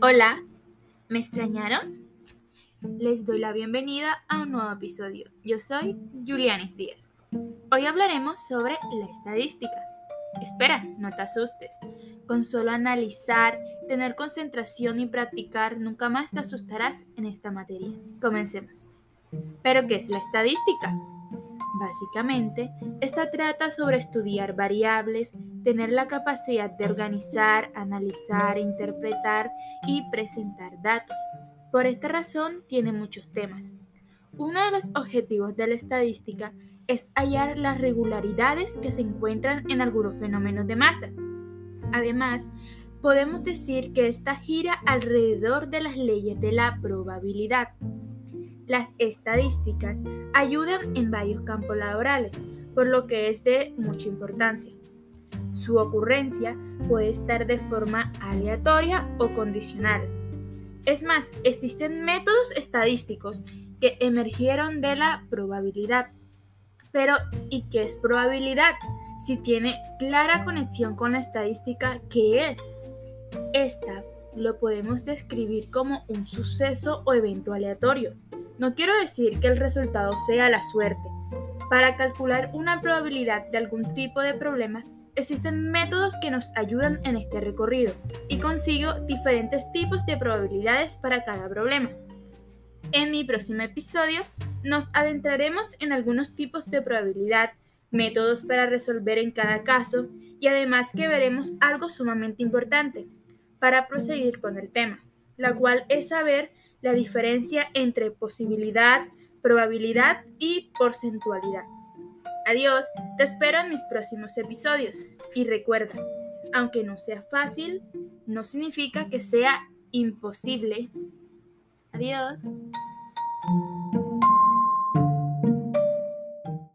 Hola, ¿me extrañaron? Les doy la bienvenida a un nuevo episodio. Yo soy Julianis Díaz. Hoy hablaremos sobre la estadística. Espera, no te asustes. Con solo analizar, tener concentración y practicar, nunca más te asustarás en esta materia. Comencemos. ¿Pero qué es la estadística? Básicamente, esta trata sobre estudiar variables, tener la capacidad de organizar, analizar, interpretar y presentar datos. Por esta razón tiene muchos temas. Uno de los objetivos de la estadística es hallar las regularidades que se encuentran en algunos fenómenos de masa. Además, podemos decir que esta gira alrededor de las leyes de la probabilidad. Las estadísticas ayudan en varios campos laborales, por lo que es de mucha importancia. Su ocurrencia puede estar de forma aleatoria o condicional. Es más, existen métodos estadísticos que emergieron de la probabilidad. Pero, ¿y qué es probabilidad? Si tiene clara conexión con la estadística, ¿qué es? Esta lo podemos describir como un suceso o evento aleatorio no quiero decir que el resultado sea la suerte. Para calcular una probabilidad de algún tipo de problema, existen métodos que nos ayudan en este recorrido y consigo diferentes tipos de probabilidades para cada problema. En mi próximo episodio nos adentraremos en algunos tipos de probabilidad, métodos para resolver en cada caso y además que veremos algo sumamente importante para proseguir con el tema, la cual es saber la diferencia entre posibilidad, probabilidad y porcentualidad. Adiós, te espero en mis próximos episodios. Y recuerda, aunque no sea fácil, no significa que sea imposible. Adiós.